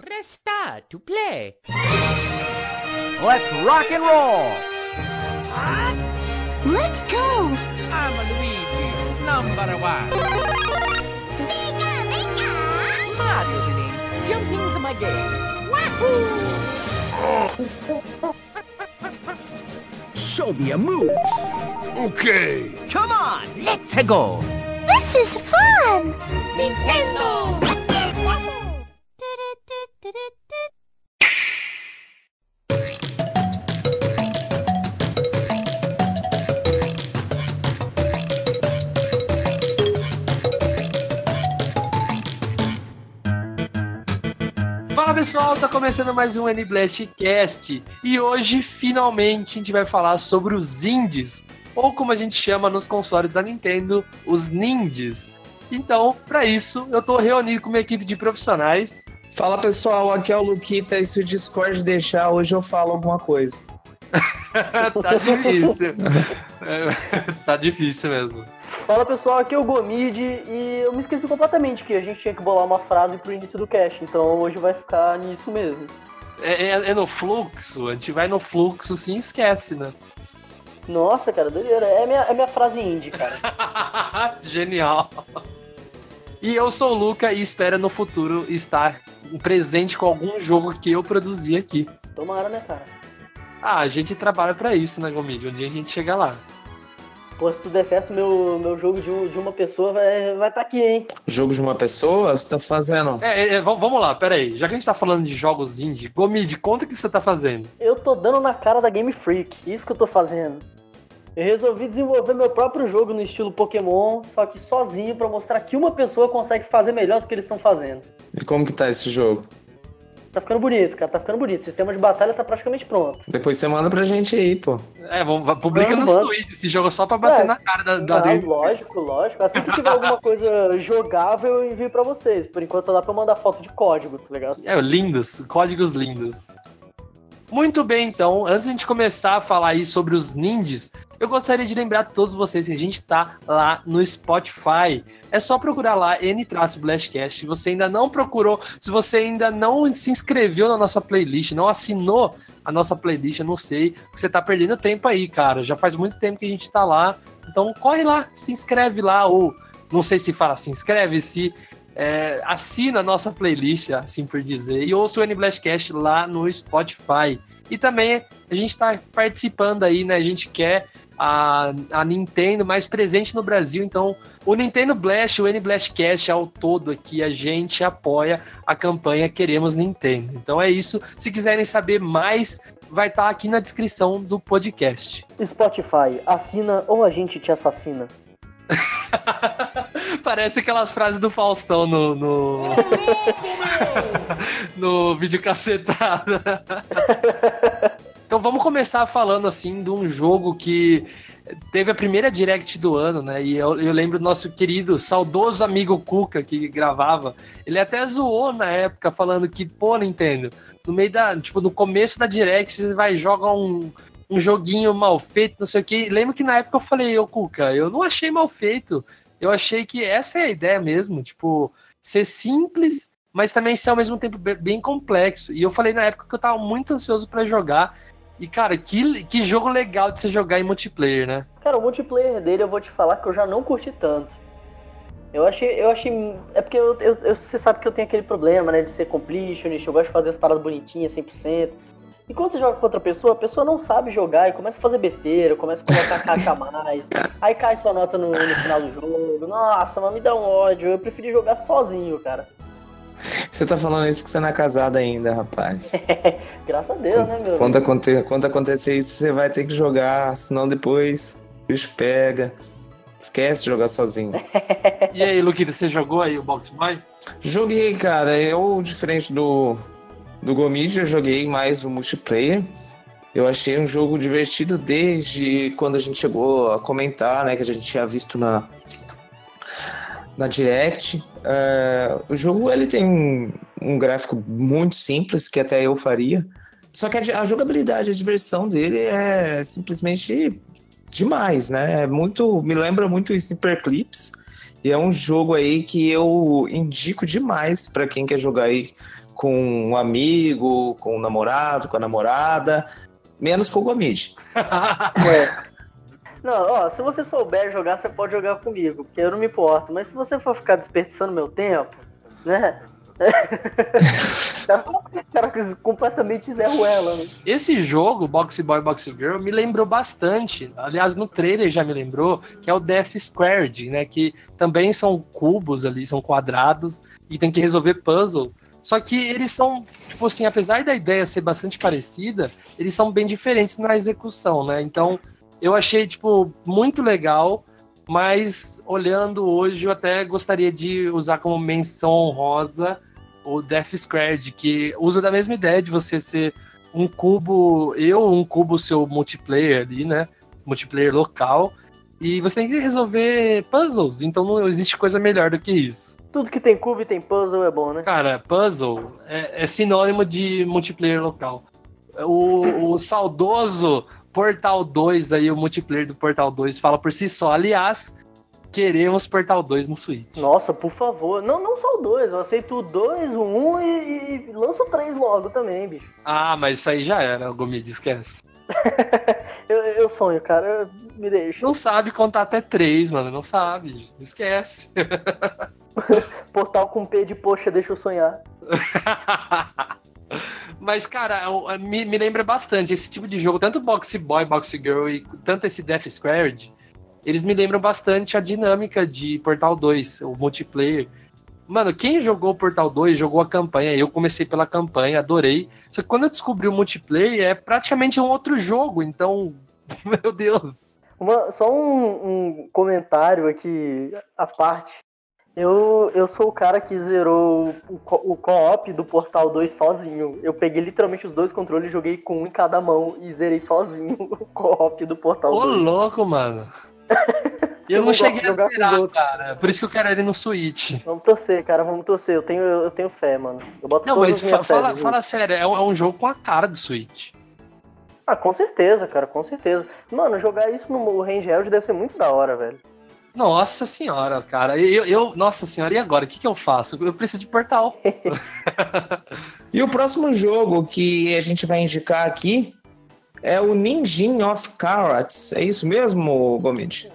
Press star to play. Let's rock and roll! Let's go! I'm Luigi, number one. Pika, pika! Mario's the name. Jumping's my game. Wahoo! Show me your moves. Okay! Come on, let's go. This is fun! Nintendo! Pessoal, tá começando mais um NBlastcast e hoje finalmente a gente vai falar sobre os indies, ou como a gente chama nos consoles da Nintendo, os nindies. Então, para isso, eu tô reunido com uma equipe de profissionais. Fala pessoal, aqui é o Luquita e se o Discord deixar, hoje eu falo alguma coisa. tá difícil. Tá difícil mesmo. Fala pessoal, aqui é o Gomid e eu me esqueci completamente que a gente tinha que bolar uma frase pro início do cast, então hoje vai ficar nisso mesmo. É, é- é no fluxo, a gente vai no fluxo sim e esquece, né? Nossa, cara, doideira. É minha, é minha frase indie, cara. Genial. E eu sou o Luca e espero no futuro estar presente com algum jogo que eu produzi aqui. Tomara, né, cara? Ah, a gente trabalha pra isso, né, Gomid? Um dia a gente chega lá. Pô, se tudo der certo, meu, meu jogo de, de uma pessoa vai vai tá aqui, hein? Jogo de uma pessoa, você tá fazendo? É, é, é, vamos lá, peraí. Já que a gente tá falando de jogos indie, Gomid, conta o que você tá fazendo. Eu tô dando na cara da Game Freak, isso que eu tô fazendo. Eu resolvi desenvolver meu próprio jogo no estilo Pokémon, só que sozinho pra mostrar que uma pessoa consegue fazer melhor do que eles estão fazendo. E como que tá esse jogo? Tá ficando bonito, cara, tá ficando bonito. O sistema de batalha tá praticamente pronto. Depois você manda pra gente aí, pô. É, vamos, va- publica no. Twitter esse jogo só pra bater É. na cara da, da Ah, Dave. lógico, lógico. Assim que tiver alguma coisa jogável, eu envio pra vocês. Por enquanto só dá pra mandar foto de código, tá ligado? É, lindos, códigos lindos. Muito bem, então, antes de a gente começar a falar aí sobre os ninjas, eu gostaria de lembrar a todos vocês que a gente tá lá no Spotify. É só procurar lá N-Blastcast. Se você ainda não procurou, se você ainda não se inscreveu na nossa playlist, não assinou a nossa playlist, eu não sei, que você tá perdendo tempo aí, cara. Já faz muito tempo que a gente tá lá. Então corre lá, se inscreve lá, ou não sei se fala se inscreve, se é, assina a nossa playlist, assim por dizer, e ouça o N-Blastcast lá no Spotify. E também a gente está participando aí, né? A gente quer a, a Nintendo mais presente no Brasil, então o Nintendo Blast, o N-Blastcast ao todo aqui, a gente apoia a campanha Queremos Nintendo. Então é isso. Se quiserem saber mais, vai estar aqui na descrição do podcast. Spotify, assina ou a gente te assassina. Parece aquelas frases do Faustão no. No, no vídeo cacetada. então vamos começar falando assim de um jogo que teve a primeira direct do ano, né? E eu, eu lembro do nosso querido, saudoso amigo Cuca que gravava. Ele até zoou na época, falando que, pô, Nintendo, no meio da. Tipo, no começo da direct, você vai jogar um um joguinho mal feito, não sei o que. Lembro que na época eu falei, ô Cuca, eu não achei mal feito. Eu achei que essa é a ideia mesmo, tipo, ser simples, mas também ser ao mesmo tempo be- bem complexo. E eu falei na época que eu tava muito ansioso pra jogar. E, cara, que, que jogo legal de você jogar em multiplayer, né? Cara, o multiplayer dele eu vou te falar que eu já não curti tanto. Eu achei. Eu achei. É porque eu, eu- eu- você sabe que eu tenho aquele problema, né? De ser completionist, eu gosto de fazer as paradas bonitinhas, 100%. E quando você joga com outra pessoa, a pessoa não sabe jogar e começa a fazer besteira, começa a colocar caixa a mais, aí cai sua nota no, no final do jogo. Nossa, mas me dá um ódio. Eu preferi jogar sozinho, cara. Você tá falando isso porque você não é casado ainda, rapaz. Graças a Deus, né, meu? Quando, aconte- quando acontecer isso, você vai ter que jogar, senão depois o bicho pega. Esquece de jogar sozinho. E aí, Luquita, você jogou aí o Box Boy? Joguei, cara. Eu, diferente do, do Gomid, eu joguei mais o multiplayer. Eu achei um jogo divertido desde quando a gente chegou a comentar, né? Que a gente tinha visto na, na Direct. É, o jogo ele tem um, um gráfico muito simples, que até eu faria. Só que a, a jogabilidade, a diversão dele é simplesmente demais, né? É muito, me lembra muito Sniper Clips. E é um jogo aí que eu indico demais para quem quer jogar aí com um amigo, com um namorado, com a namorada, menos com o Gomid. É. Não, ó, se você souber jogar, você pode jogar comigo, porque eu não me importo. Mas se você for ficar desperdiçando meu tempo, né? cara, completamente Zé Ruela, né? Esse jogo, Boxy Boy, Boxy Girl, me lembrou bastante. Aliás, no trailer já me lembrou, que é o Death Squared, né? Que também são cubos ali, são quadrados, e tem que resolver puzzle. Só que eles são, tipo assim, apesar da ideia ser bastante parecida, eles são bem diferentes na execução, né? Então, eu achei, tipo, muito legal, mas olhando hoje, eu até gostaria de usar como menção honrosa o Death Squared, que usa da mesma ideia de você ser um cubo, eu, um cubo seu multiplayer ali, né? Multiplayer local. E você tem que resolver puzzles, então não existe coisa melhor do que isso. Tudo que tem cubo e tem puzzle é bom, né? Cara, puzzle é, é sinônimo de multiplayer local. O, o saudoso Portal 2 aí, o multiplayer do Portal 2 fala por si só. Aliás, queremos Portal 2 no Switch. Nossa, por favor. Não, não só o 2, eu aceito o 2, o 1 um e, e lanço o 3 logo também, bicho. Ah, mas isso aí já era, o Gomid, esquece. eu, eu sonho, cara, me deixa. Não sabe contar até 3, mano, não sabe, esquece. Portal com P de poxa, deixa eu sonhar. Mas, cara, me, me lembra bastante esse tipo de jogo, tanto Boxy Boy, Boxy Girl e tanto esse Death Squared, eles me lembram bastante a dinâmica de Portal 2, o multiplayer. Mano, quem jogou Portal 2 jogou a campanha. Eu comecei pela campanha, adorei. Só que quando eu descobri o multiplayer, é praticamente um outro jogo. Então, meu Deus. Uma, só um, um comentário aqui à parte. Eu, eu sou o cara que zerou o, o co-op do Portal 2 sozinho. Eu peguei literalmente os dois controles, joguei com um em cada mão e zerei sozinho o co-op do Portal Ô, 2. Ô, louco, mano. Eu, eu não cheguei a zerar, cara. Por isso que eu quero ele no Switch. Vamos torcer, cara. Vamos torcer. Eu tenho, eu tenho fé, mano. Eu boto não, mas fa fala, fala sério. É um, é um jogo com a cara do Switch. Ah, com certeza, cara. Com certeza. Mano, jogar isso no Rangeld deve ser muito da hora, velho. Nossa senhora, cara. Eu, eu, nossa senhora, e agora? O que, que eu faço? Eu preciso de portal. e o próximo jogo que a gente vai indicar aqui é o Ninjin of Carrots. É isso mesmo, Gomit?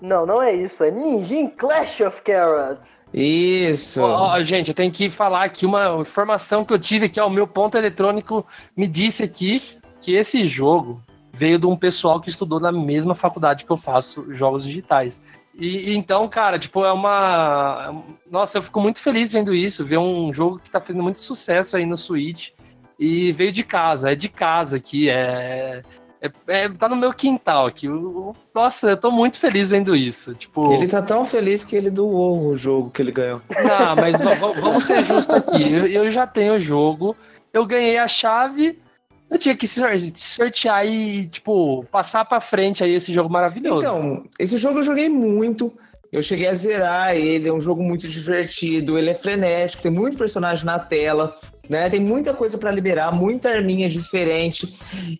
Não, não é isso. É Ninjin Clash of Carrots. Isso. Oh, gente, eu tenho que falar aqui uma informação que eu tive aqui. Ó, o meu ponto eletrônico me disse aqui que esse jogo veio de um pessoal que estudou na mesma faculdade que eu faço jogos digitais. E então, cara, tipo, é uma. Nossa, eu fico muito feliz vendo isso, ver um jogo que tá fazendo muito sucesso aí no Switch. E veio de casa, é de casa aqui, é. É, é, tá no meu quintal aqui. Nossa, eu tô muito feliz vendo isso. Tipo... Ele tá tão feliz que ele doou o jogo que ele ganhou. Não, mas vamos ser justos aqui. Eu, eu, já tenho o jogo, eu ganhei a chave, eu tinha que sortear e, tipo, passar pra frente aí esse jogo maravilhoso. Então, esse jogo eu joguei muito. Eu cheguei a zerar ele, é um jogo muito divertido, ele é frenético, tem muito personagem na tela, né? Tem muita coisa para liberar, muita arminha diferente.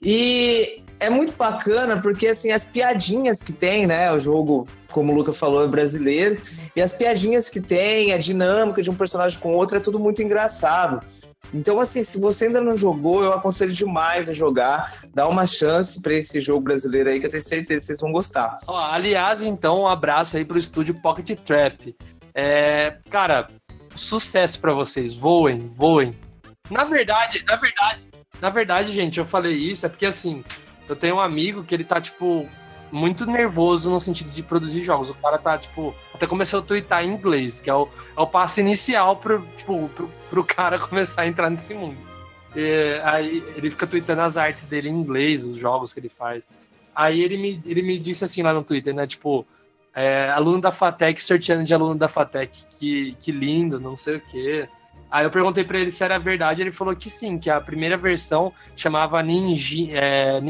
E é muito bacana porque assim as piadinhas que tem, né? O jogo, como o Luca falou, é brasileiro, e as piadinhas que tem, a dinâmica de um personagem com outro é tudo muito engraçado. Então, assim, se você ainda não jogou, eu aconselho demais a jogar. Dá uma chance para esse jogo brasileiro aí, que eu tenho certeza que vocês vão gostar. Oh, aliás, então, um abraço aí pro estúdio Pocket Trap. É, cara, sucesso para vocês. Voem, voem. Na verdade, na verdade, na verdade, gente, eu falei isso, é porque assim, eu tenho um amigo que ele tá, tipo, muito nervoso no sentido de produzir jogos. O cara tá, tipo, até começou a twittar em inglês, que é o, é o passo inicial pro, tipo, pro, pro cara começar a entrar nesse mundo. E, aí ele fica tweetando as artes dele em inglês, os jogos que ele faz. Aí ele me, ele me disse assim lá no Twitter, né? Tipo, é, aluno da FATEC sorteando de aluno da FATEC, que, que lindo, não sei o quê. Aí eu perguntei para ele se era verdade, ele falou que sim, que a primeira versão chamava Ninja, é,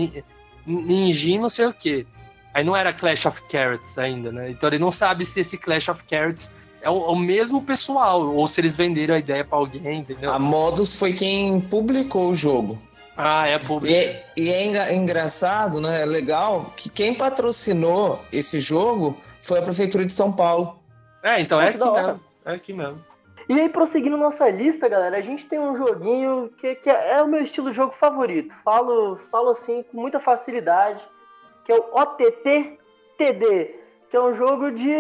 Ninja não sei o quê. Aí não era Clash of Carrots ainda, né? Então ele não sabe se esse Clash of Carrots é o, o mesmo pessoal, ou se eles venderam a ideia para alguém, entendeu? A Modus foi quem publicou o jogo. Ah, é público. E, é, e é engraçado, né? É legal que quem patrocinou esse jogo foi a Prefeitura de São Paulo. É, então é Acho aqui mesmo. É aqui mesmo. E aí, prosseguindo nossa lista, galera, a gente tem um joguinho que, que é o meu estilo de jogo favorito. Falo, falo assim com muita facilidade, que é o OTT TD, que é um jogo de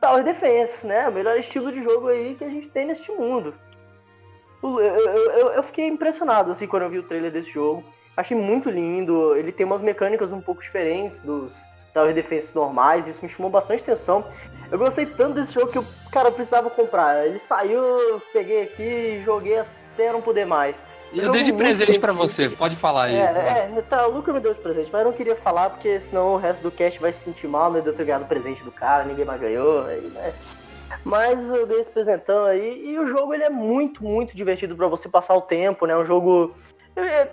Tower Defense, né? O melhor estilo de jogo aí que a gente tem neste mundo. Eu, eu- eu- fiquei impressionado assim quando eu vi o trailer desse jogo. Achei muito lindo. Ele tem umas mecânicas um pouco diferentes dos Tower Defense normais. Isso me chamou bastante atenção. Eu gostei tanto desse jogo que eu, cara, eu precisava comprar. Ele saiu, peguei aqui, joguei até não poder mais. Eu dei de presente pra divertido. você, pode falar aí. É, é, tá, o Luca me deu esse presente, mas eu não queria falar porque senão o resto do cast vai se sentir mal, né? De eu ter ganhado o presente do cara, ninguém mais ganhou, aí, né? Mas eu dei esse presentão aí e o jogo ele é muito, muito divertido pra você passar o tempo, né? Um jogo. É,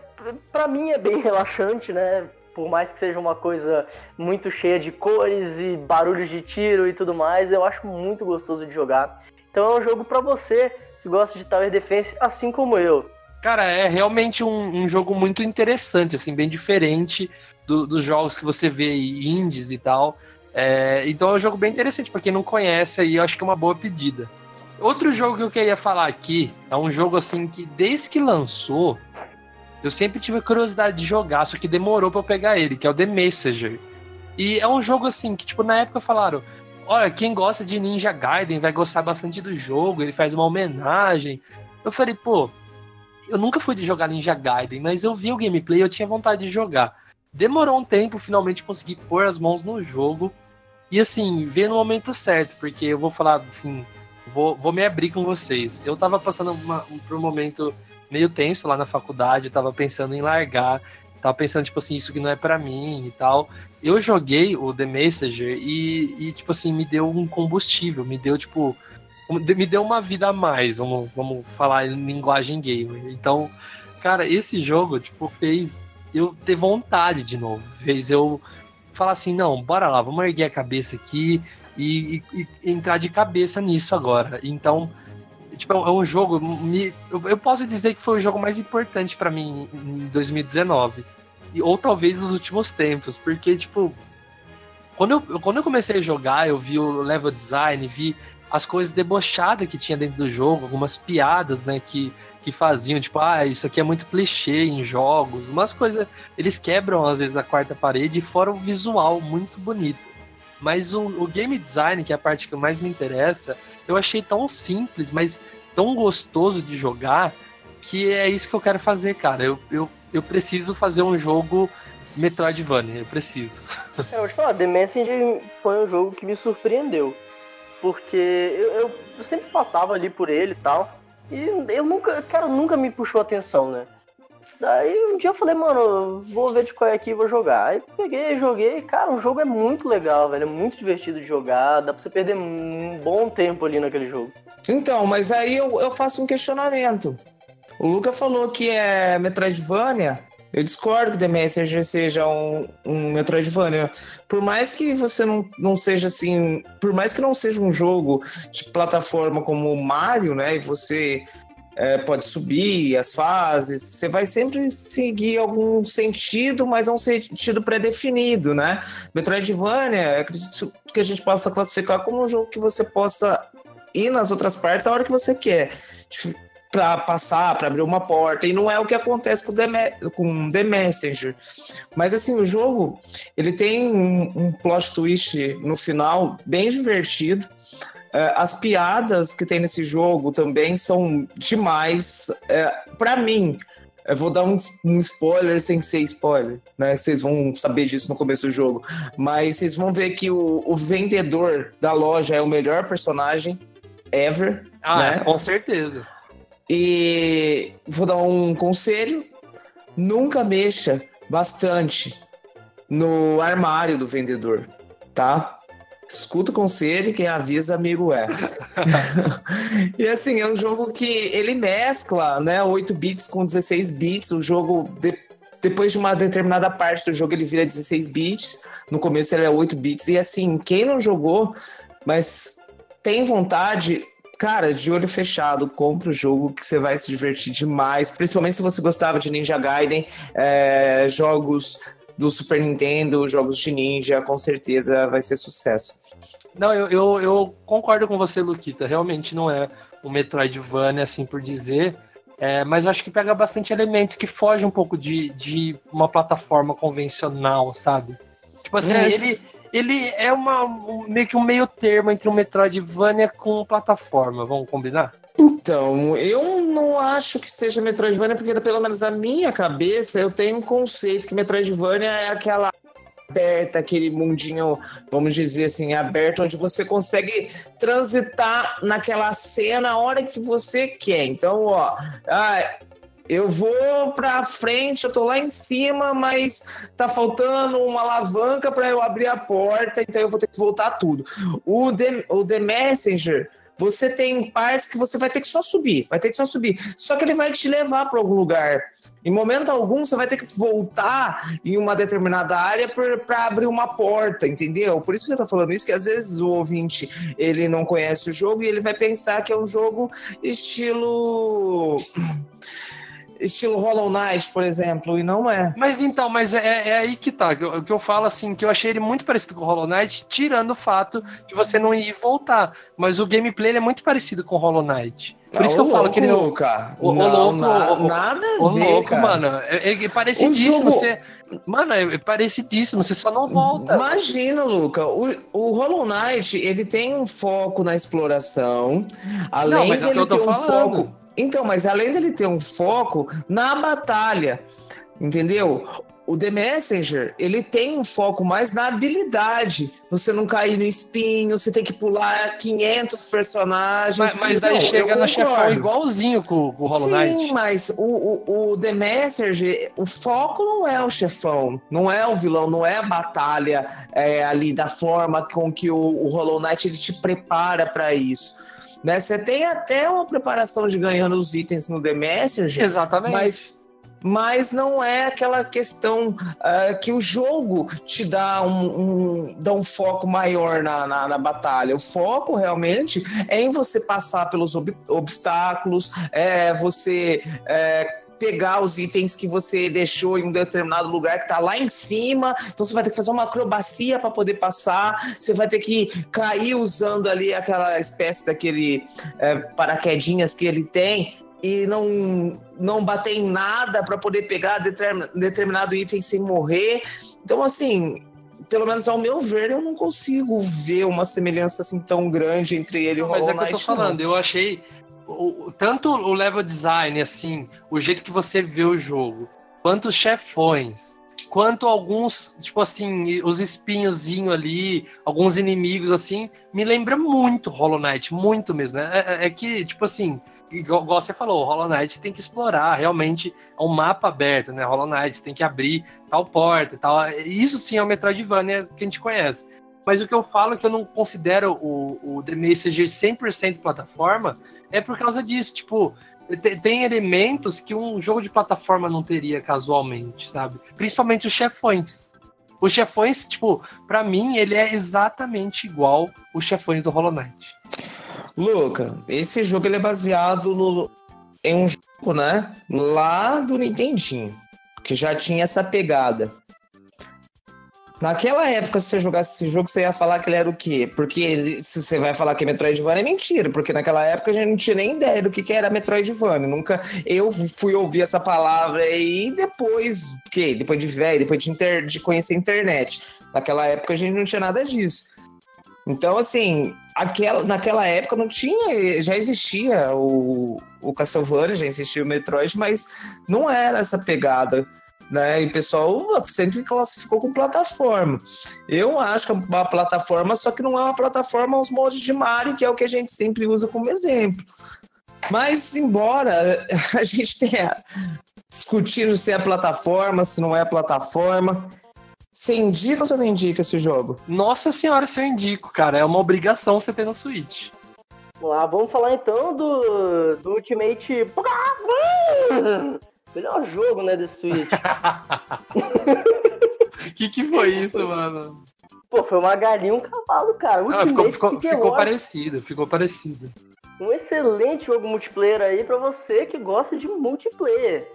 pra mim é bem relaxante, né? Por mais que seja uma coisa muito cheia de cores e barulhos de tiro e tudo mais, eu acho muito gostoso de jogar. Então é um jogo pra você que gosta de Tower Defense, assim como eu. Cara, é realmente um, um jogo muito interessante, assim, bem diferente do- dos jogos que você vê indies e tal. É, então é um jogo bem interessante, pra quem não conhece aí, eu acho que é uma boa pedida. Outro jogo que eu queria falar aqui é um jogo assim que desde que lançou, eu sempre tive a curiosidade de jogar, só que demorou pra eu pegar ele, que é o The Messenger. E é um jogo assim que, tipo, na época falaram: olha, quem gosta de Ninja Gaiden vai gostar bastante do jogo, ele faz uma homenagem. Eu falei, pô, eu nunca fui de jogar Ninja Gaiden, mas eu vi o gameplay e eu tinha vontade de jogar. Demorou um tempo, finalmente consegui pôr as mãos no jogo. E assim, veio no momento certo, porque eu vou falar assim, vou, vou me abrir com vocês. Eu tava passando uma- um- por um momento meio tenso lá na faculdade, tava pensando em largar, tava pensando, tipo assim, isso que não é pra mim e tal. Eu joguei o The Messenger e, e, tipo assim, me deu um combustível, me deu, tipo, me deu uma vida a mais, vamos, vamos falar em linguagem gamer. Então, cara, esse jogo, tipo, fez eu ter vontade de novo. Fez eu falar assim, não, bora lá, vamos erguer a cabeça aqui e, e- e entrar de cabeça nisso agora. Então, tipo, é um jogo. Me, eu, eu posso dizer que foi o jogo mais importante pra mim em 2019. E, ou talvez nos últimos tempos, porque, tipo, quando eu, quando eu comecei a jogar, eu vi o level design, vi as coisas debochadas que tinha dentro do jogo, algumas piadas, né, que, que faziam, tipo, ah, isso aqui é muito clichê em jogos, umas coisas, eles quebram às vezes a quarta parede, fora o visual muito bonito. Mas o, o game design, que é a parte que mais me interessa, eu achei tão simples, mas tão gostoso de jogar, que é isso que eu quero fazer, cara. Eu, eu, eu preciso fazer um jogo Metroidvania, eu preciso. É, eu vou te falar, The Messenger foi um jogo que me surpreendeu. Porque eu, eu- sempre passava ali por ele e tal. E eu nunca, cara, nunca me puxou atenção, né? Daí um dia eu falei, mano, vou ver de qual é aqui e vou jogar. Aí peguei, joguei. Cara, o jogo é muito legal, velho. É muito divertido de jogar. Dá pra você perder um bom tempo ali naquele jogo. Então, mas aí eu, eu faço um questionamento. O Luca falou que é Metroidvania. Eu discordo que The Messenger seja um, um Metroidvania. Por mais que você não, não seja assim. Por mais que não seja um jogo de plataforma como o Mario, né? E você é, pode subir as fases, você vai sempre seguir algum sentido, mas é um sentido pré-definido, né? Metroidvania, acredito que a gente possa classificar como um jogo que você possa ir nas outras partes a hora que você quer. Pra passar, pra abrir uma porta. E não é o que acontece com The, com The Messenger. Mas assim, o jogo ele tem um, um plot twist no final bem divertido. É, as piadas que tem nesse jogo também são demais. É, para mim, eu vou dar um, um spoiler sem ser spoiler, né? Vocês vão saber disso no começo do jogo. Mas vocês vão ver que o, o vendedor da loja é o melhor personagem ever. Ah, né? com certeza. E vou dar um conselho: nunca mexa bastante no armário do vendedor, tá? Escuta o conselho, quem avisa, amigo é. e assim, é um jogo que ele mescla, né, 8 bits com 16 bits. O jogo, de- depois de uma determinada parte do jogo, ele vira 16 bits. No começo ele é 8 bits. E assim, quem não jogou, mas tem vontade, cara, de olho fechado, compra o jogo que você vai se divertir demais. Principalmente se você gostava de Ninja Gaiden, é, jogos do Super Nintendo, jogos de ninja, com certeza vai ser sucesso. Não, eu, eu, eu concordo com você, Luquita. Realmente não é um Metroidvania, assim por dizer. É, mas acho que pega bastante elementos que fogem um pouco de, de uma plataforma convencional, sabe? Tipo assim, Yes. ele, ele é uma, um- meio que um meio termo entre um Metroidvania com plataforma, vamos combinar? Então, eu não acho que seja Metroidvania, porque pelo menos na minha cabeça eu tenho um conceito que Metroidvania é aquela aberta, aquele mundinho, vamos dizer assim, aberto, onde você consegue transitar naquela cena a hora que você quer. Então, ó, ah, eu vou pra frente, eu tô lá em cima, mas tá faltando uma alavanca para eu abrir a porta, então eu vou ter que voltar tudo. O The, o The Messenger, você tem partes que você vai ter que só subir, vai ter que só subir. Só que ele vai te levar para algum lugar. Em momento algum, você vai ter que voltar em uma determinada área para abrir uma porta, entendeu? Por isso que eu tô falando isso, que às vezes o ouvinte ele não conhece o jogo e ele vai pensar que é um jogo estilo. Estilo Hollow Knight, por exemplo, e não é. Mas então, mas é, é aí que tá. que O que eu falo assim, que eu achei ele muito parecido com o Hollow Knight, tirando o fato de você não ir e voltar. Mas o gameplay é muito parecido com o Hollow Knight. Por isso que eu falo que ele não. Cara. O- o não, louco, na- o- nada a Ô, ver, louco, cara. mano. É, é parecidíssimo. jogo- Você... Mano, é parecidíssimo, você só não volta. Imagina, Luca, o, o Hollow Knight, ele tem um foco na exploração, além Não, mas é o que tô ter um falando. foco... Então, mas além dele ter um foco na batalha, entendeu? O The Messenger, ele tem um foco mais na habilidade. Você não cair no espinho, você tem que pular 500 personagens. Mas, mas daí Não, chega no chefão igualzinho com, com o Hollow Sim, Knight. mas o, o, o The Messenger, o foco não é o chefão, não é o vilão, não é a batalha é, ali da forma com que o, o Hollow Knight ele te prepara para isso. Né? Você tem até uma preparação de ganhando os itens no The Messenger, Exatamente. mas, mas não é aquela questão ah, que o jogo te dá um, um- dá um foco maior na, na, na batalha. O foco realmente é em você passar pelos ob- obstáculos, é você é, pegar os itens que você deixou em um determinado lugar que está lá em cima. Então você vai ter que fazer uma acrobacia para poder passar. Você vai ter que cair usando ali aquela espécie daquele é, paraquedinhas que ele tem e não, não bater em nada para poder pegar determin- determinado item sem morrer. Então, assim, pelo menos ao meu ver, eu não consigo ver uma semelhança assim tão grande entre ele e o Mas Hollow é que eu tô Knight. não. falando, eu achei o- o- tanto o level design, assim, o jeito que você vê o jogo, quanto os chefões, quanto alguns, tipo assim, os espinhozinhos ali, alguns inimigos, assim, me lembra muito Hollow Knight, muito mesmo. É, é- é que, tipo assim, igual, você falou, Hollow Knight tem que explorar, realmente é um mapa aberto, né? Hollow Knight tem que abrir tal porta tal. Isso sim é o Metroidvania que a gente conhece. Mas o que eu falo é que eu não considero o, o The Messenger 100% plataforma é por causa disso. Tipo, te- tem elementos que um jogo de plataforma não teria casualmente, sabe? Principalmente os chefões. Os chefões, tipo, pra mim, ele é exatamente igual os chefões do Hollow Knight. Luca, esse jogo ele é baseado no, em um jogo, né? Lá do Nintendinho, que já tinha essa pegada. Naquela época, se você jogasse esse jogo, você ia falar que ele era o quê? Porque ele- se você vai falar que é Metroidvania, é mentira, porque naquela época a gente não tinha nem ideia do que, que era Metroidvania. Nunca eu fui ouvir essa palavra aí depois, que depois de velho, depois de, inter- de conhecer a internet. Naquela época a gente não tinha nada disso. Então, assim, aquela, naquela época não tinha, já existia o, o Castlevania, já existia o Metroid, mas não era essa pegada, né? E o pessoal sempre classificou com plataforma. Eu acho que é uma plataforma, só que não é uma plataforma aos moldes de Mario, que é o que a gente sempre usa como exemplo. Mas, embora a gente tenha discutido se é plataforma, se não é plataforma, você indica ou você não indica esse jogo? Nossa senhora, se eu indico, cara, é uma obrigação você ter no Switch. Vamos lá, vamos falar então do, do Ultimate. Melhor jogo, né, desse Switch. que que foi isso, mano? Pô, foi uma galinha e um cavalo, cara. Ah, Ultimate ficou, ficou, Kick ficou Awards. parecido, ficou parecido. Um excelente jogo multiplayer aí pra você que gosta de multiplayer.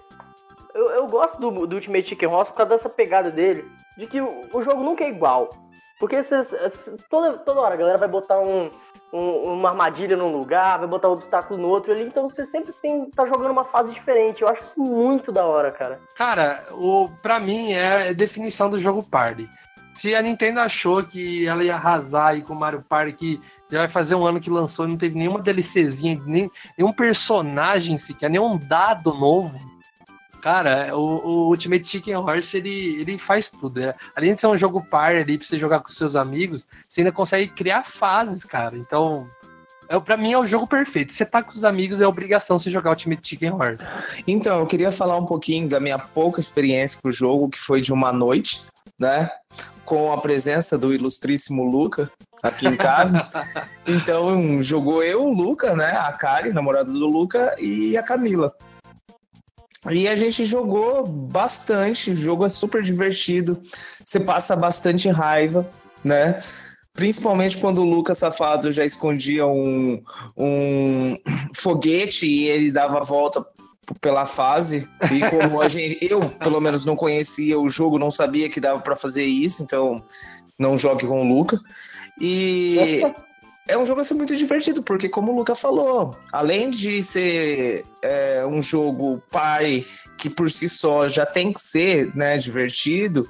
eu, eu gosto do, do Ultimate Chicken Horse por causa dessa pegada dele, de que o, o jogo nunca é igual. Porque cês- cês- toda, toda hora a galera vai botar um, um- uma armadilha num lugar, vai botar um obstáculo no outro ali, então você sempre tem, tá jogando uma fase diferente. Eu acho isso muito da hora, cara. Cara, o, pra mim é definição do jogo party. Se a Nintendo achou que ela ia arrasar aí com o Mario Party, que já vai fazer um ano que lançou e não teve nenhuma DLCzinha, nem, nenhum personagem sequer, nenhum dado novo. Cara, o, o Ultimate Chicken Horse, ele, ele faz tudo. né? Além de ser um jogo party ali pra você jogar com seus amigos, você ainda consegue criar fases, cara. Então, é, pra mim é o jogo perfeito. Você tá com os amigos, é obrigação você jogar Ultimate Chicken Horse. Então, eu queria falar um pouquinho da minha pouca experiência com o jogo, que foi de uma noite, né? Com a presença do ilustríssimo Luca aqui em casa. então, jogou eu, o Luca, né? A Kari, namorada do Luca, e a Camila. E a gente jogou bastante, o jogo é super divertido, você passa bastante raiva, né? Principalmente quando o Lucas Safado já escondia um, um foguete e ele dava a volta pela fase. E como a gente, eu, pelo menos, não conhecia o jogo, não sabia que dava para fazer isso, então não jogue com o Luca. E é um jogo assim, muito divertido, porque como o Luca falou, além de ser é, um jogo party que por si só já tem que ser né, divertido,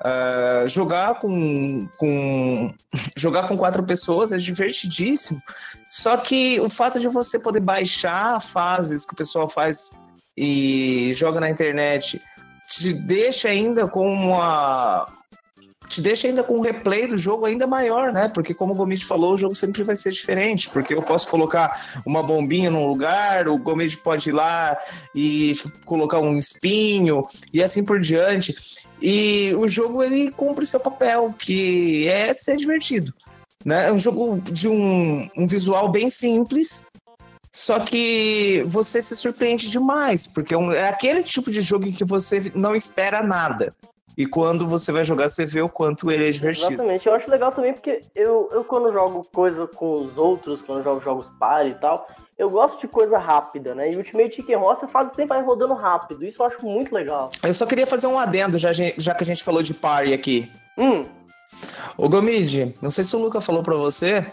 ah, jogar com, com jogar com quatro pessoas é divertidíssimo. Só que o fato de você poder baixar fases que o pessoal faz e joga na internet te deixa ainda com uma te deixa ainda com um replay do jogo ainda maior, né? Porque como o Gomit falou, o jogo sempre vai ser diferente, porque eu posso colocar uma bombinha num lugar, o Gomit pode ir lá e colocar um espinho e assim por diante. E o jogo ele cumpre seu papel, que é ser divertido. Né? É um jogo de um, um visual bem simples, só que você se surpreende demais, porque é um- é aquele tipo de jogo em que você não espera nada. E quando você vai jogar, você vê o quanto ele é divertido. Exatamente, eu acho legal também porque eu, eu quando jogo coisa com os outros, quando eu jogo jogos party e tal, eu gosto de coisa rápida, né? E Ultimate Chicken Horse a fase sempre vai rodando rápido, isso eu acho muito legal. Eu só queria fazer um adendo, já, já que a gente falou de party aqui. Hum, Ô Gomid, não sei se o Luca falou pra você,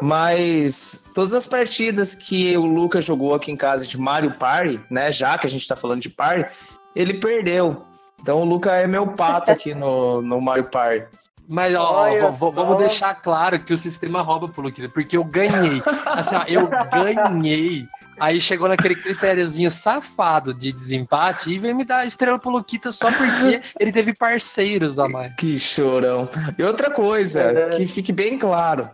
mas todas as partidas que o Luca jogou aqui em casa de Mario Party, né, já que a gente tá falando de Party, ele perdeu. Então o Luca é meu pato aqui no, no Mario Party. Mas, ó, v- vamos deixar claro que o sistema rouba pro Luquita, porque eu ganhei. Assim, ó, eu ganhei. Aí chegou naquele critériozinho safado de desempate e veio me dar estrela pro Luquita só porque ele teve parceiros a mais. Que chorão. E outra coisa, Verdade. que fique bem claro.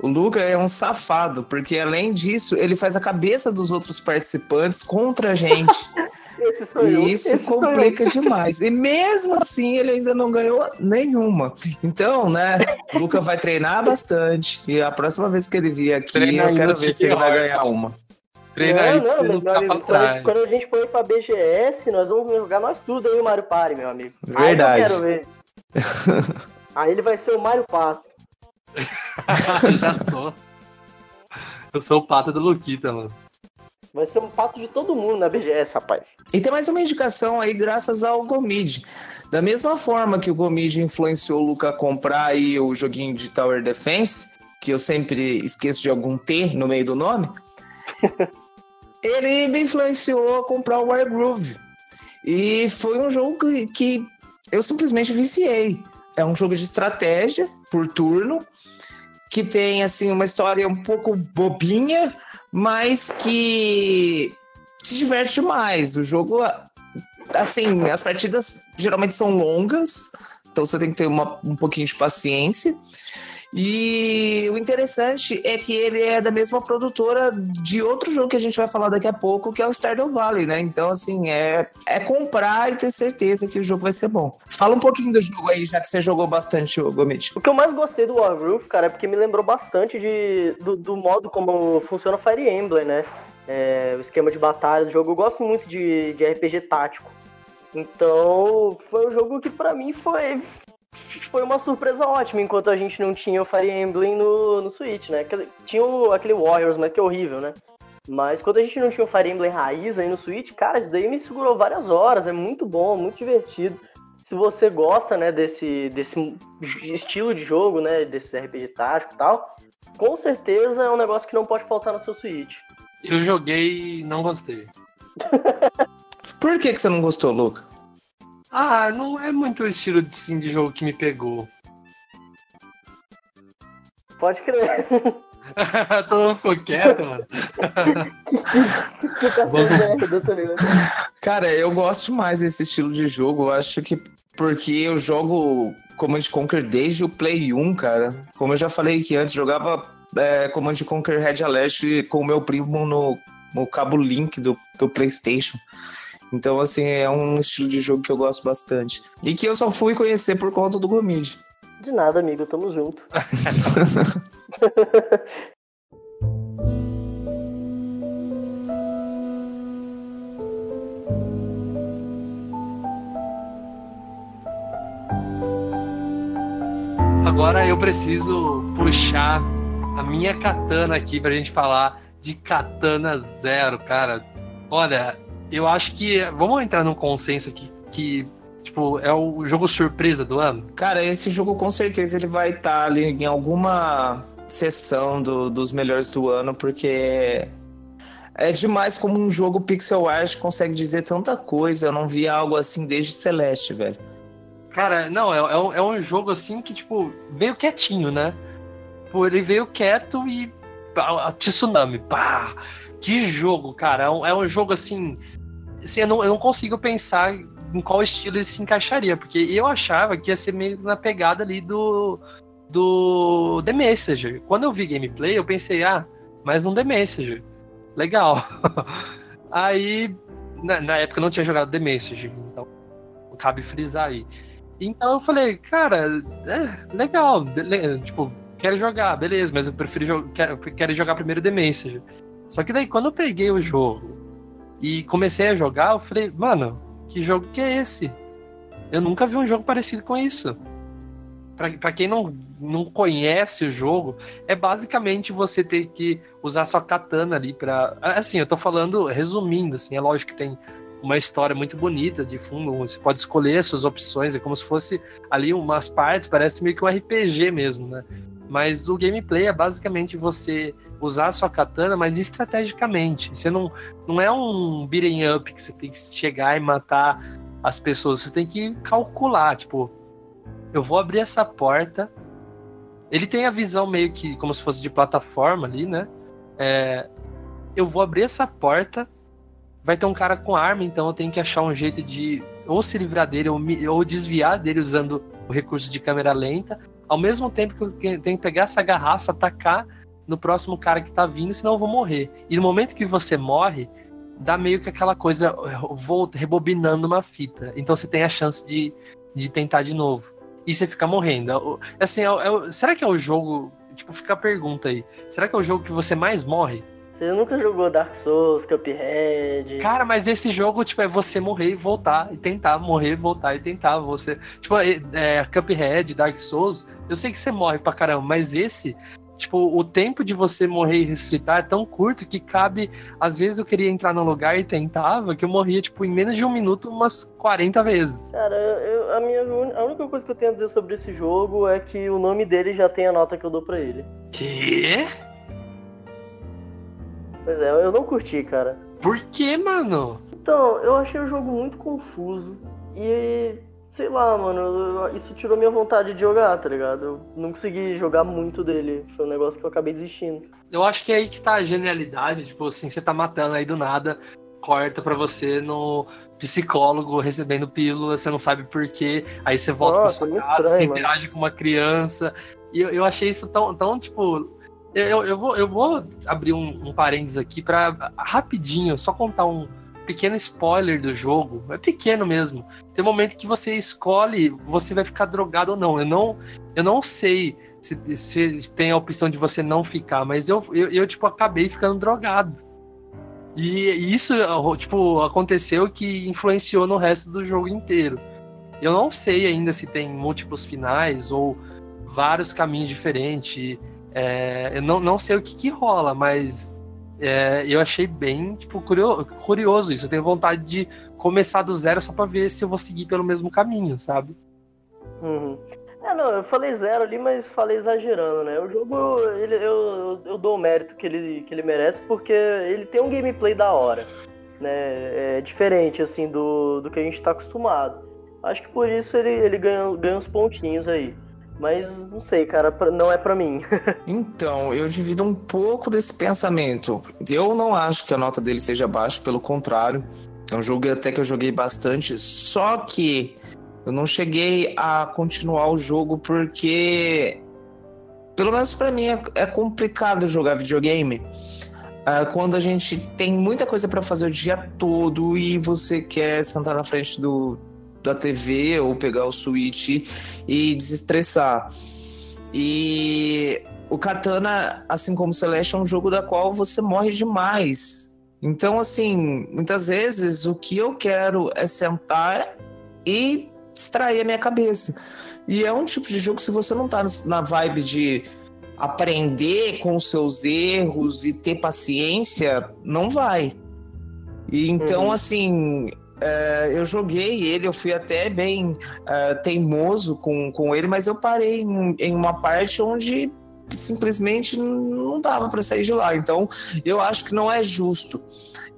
O Luca é um safado, porque além disso, ele faz a cabeça dos outros participantes contra a gente. esse sou eu. E isso esse sou eu. complica demais. E mesmo assim, ele ainda não ganhou nenhuma. Então, né, o Luca vai treinar bastante. E a próxima vez que ele vier aqui, Treina eu quero ver se ele vai ganhar uma. Treina aí não, meu não ficar amigo, pra quando, a gente, quando a gente for pra BGS, nós vamos jogar nós tudo aí o Mario Party, meu amigo. Verdade. Aí eu quero ver. aí ele vai ser o Mario Pato. Já sou. Eu sou o pato do Luquita, mano. Vai ser um pato de todo mundo na BGS, rapaz. E tem mais uma indicação aí, graças ao Gomid. Da mesma forma que o Gomid influenciou o Luca a comprar aí o joguinho de Tower Defense, que eu sempre esqueço de algum T no meio do nome, ele me influenciou a comprar o Wiregroove. E foi um jogo que, que eu simplesmente viciei. É um jogo de estratégia por turno, que tem assim uma história um pouco bobinha, mas que te diverte demais. O jogo, assim, as partidas geralmente são longas, então você tem que ter uma, um pouquinho de paciência. E o interessante é que ele é da mesma produtora de outro jogo que a gente vai falar daqui a pouco, que é o Stardew Valley, né? Então, assim, é, é comprar e ter certeza que o jogo vai ser bom. Fala um pouquinho do jogo aí, já que você jogou bastante, ô Gomit. O que eu mais gostei do Wargroove, cara, é porque me lembrou bastante de, do, do modo como funciona o Fire Emblem, né? É, o esquema de batalha do jogo. Eu gosto muito de, de RPG tático. Então, foi um jogo que pra mim foi, foi uma surpresa ótima, enquanto a gente não tinha o Fire Emblem no, no Switch, né? Tinha o- aquele Warriors, mas que é horrível, né? Mas quando a gente não tinha o Fire Emblem raiz aí no Switch, cara, isso daí me segurou várias horas, é muito bom, muito divertido. Se você gosta, né, desse, desse estilo de jogo, né, desses RPG tático e tal, com certeza é um negócio que não pode faltar no seu Switch. Eu joguei e não gostei. Por que, que você não gostou, Luca? Ah, não é muito o estilo de, sim, de jogo que me pegou. Pode crer. Todo mundo ficou quieto, mano. Ligado? Cara, eu gosto mais desse estilo de jogo. Eu acho que porque eu jogo Command Conquer desde o Play 1, cara. Como eu já falei que antes, jogava é, Command Conquer Red Alert com o meu primo no, no cabo Link do, do PlayStation. Então, assim, é um estilo de jogo que eu gosto bastante. E que eu só fui conhecer por conta do Gomid. De nada, amigo, tamo junto. Agora eu preciso puxar a minha katana aqui pra gente falar de Katana Zero, cara. Olha, eu acho que. Vamos entrar num consenso aqui que. Tipo, é o jogo surpresa do ano? Cara, esse jogo com certeza ele vai estar ali em alguma sessão do- dos melhores do ano, porque é demais como um jogo pixel art consegue dizer tanta coisa. Eu não vi algo assim desde Celeste, velho. Cara, não, é, é um, é um jogo assim que, tipo, veio quietinho, né? Pô, ele veio quieto e. a tsunami, pá! Que jogo, cara. É um, é um jogo assim. Assim eu, não, eu não consigo pensar em qual estilo ele se encaixaria, porque eu achava que ia ser meio na pegada ali do. do The Messenger. Quando eu vi gameplay, eu pensei, ah, mais um The Messenger. Legal. aí, na, na época eu não tinha jogado The Messenger, então cabe frisar aí. Então eu falei, cara, é legal, bele- tipo, quero jogar, beleza, mas eu prefiro quero, quero jogar primeiro The Messenger. Só que daí quando eu peguei o jogo e comecei a jogar, eu falei, mano, que jogo que é esse? Eu nunca vi um jogo parecido com isso. Pra quem não, não conhece o jogo, é basicamente você ter que usar sua katana ali pra. Assim, eu tô falando, resumindo, assim, é lógico que tem uma história muito bonita de fundo. Você pode escolher as suas opções, é como se fosse ali umas partes, parece meio que um RPG mesmo, né? Mas o gameplay é basicamente você usar a sua katana, mas estrategicamente. Você não, não é um beating up que você tem que chegar e matar as pessoas. Você tem que calcular, tipo, eu vou abrir essa porta. Ele tem a visão meio que como se fosse de plataforma ali, né? É, eu vou abrir essa porta vai ter um cara com arma, então eu tenho que achar um jeito de ou se livrar dele ou, me- ou desviar dele usando o recurso de câmera lenta, ao mesmo tempo que eu te- tenho que pegar essa garrafa, atacar no próximo cara que tá vindo, senão eu vou morrer. E no momento que você morre, dá meio que aquela coisa volta, rebobinando uma fita. Então você tem a chance de, de tentar de novo. E você fica morrendo. É o- Assim, é é será que é o jogo. Tipo, fica a pergunta aí. Será que é o jogo que você mais morre? Você nunca jogou Dark Souls, Cuphead? Cara, mas esse jogo, tipo, é você morrer e voltar, e tentar morrer, voltar e tentar. Você. Tipo, é, é, Cuphead, Dark Souls, eu sei que você morre pra caramba, mas esse. Tipo, o tempo de você morrer e ressuscitar é tão curto que cabe. Às vezes eu queria entrar num lugar e tentava, que eu morria, tipo, em menos de um minuto, umas 40 vezes. Cara, eu- a, minha, a única coisa que eu tenho a dizer sobre esse jogo é que o nome dele já tem a nota que eu dou pra ele. Quê? Pois é, eu não curti, cara. Por que, mano? Então, eu achei o jogo muito confuso. E, sei lá, mano, isso tirou minha vontade de jogar, tá ligado? Eu não consegui jogar muito dele. Foi um negócio que eu acabei desistindo. Eu acho que é aí que tá a genialidade. Tipo assim, você tá matando aí do nada, corta pra você no psicólogo recebendo pílula, você não sabe por quê. Aí você volta Nossa, pra sua muito casa, você estranho, mano. interage com uma criança. E eu, eu achei isso tão, tão tipo. Eu, eu, vou, eu vou abrir um, um parênteses aqui pra rapidinho só contar um pequeno spoiler do jogo. É pequeno mesmo. Tem um momento que você escolhe, você vai ficar drogado ou não. Eu não, eu não sei se, se tem a opção de você não ficar, mas eu, eu, eu, tipo, acabei ficando drogado. E isso, tipo, aconteceu que influenciou no resto do jogo inteiro. Eu não sei ainda se tem múltiplos finais ou vários caminhos diferentes. É, eu não, não sei o que, que rola, mas é, eu achei bem, tipo, curio- curioso isso. Eu tenho vontade de começar do zero só pra ver se eu vou seguir pelo mesmo caminho, sabe? Uhum. É, não, eu falei zero ali, mas falei exagerando, né? O jogo, ele, eu, eu, eu dou o mérito que ele, que ele merece porque ele tem um gameplay da hora, né? É diferente, assim, do, do que a gente tá acostumado. Acho que por isso ele, ele ganha, ganha uns pontinhos aí. Mas não sei, cara, não é pra mim. Então, eu divido um pouco desse pensamento. Eu não acho que a nota dele seja baixa, pelo contrário. É um jogo até que eu joguei bastante, só que eu não cheguei a continuar o jogo porque, pelo menos pra mim, é, é complicado jogar videogame. Ah, quando a gente tem muita coisa pra fazer o dia todo e você quer sentar na frente do, da TV ou pegar o Switch e desestressar. E o Katana, assim como o Celeste, é um jogo da qual você morre demais. Então, assim, muitas vezes o que eu quero é sentar e distrair a minha cabeça. E é um tipo de jogo, se você não tá na vibe de aprender com os seus erros e ter paciência, não vai. E então, Uhum. assim, é, eu joguei ele, eu fui até bem é, teimoso com, com ele, mas eu parei em, em uma parte onde simplesmente não dava para sair de lá. Então, eu acho que não é justo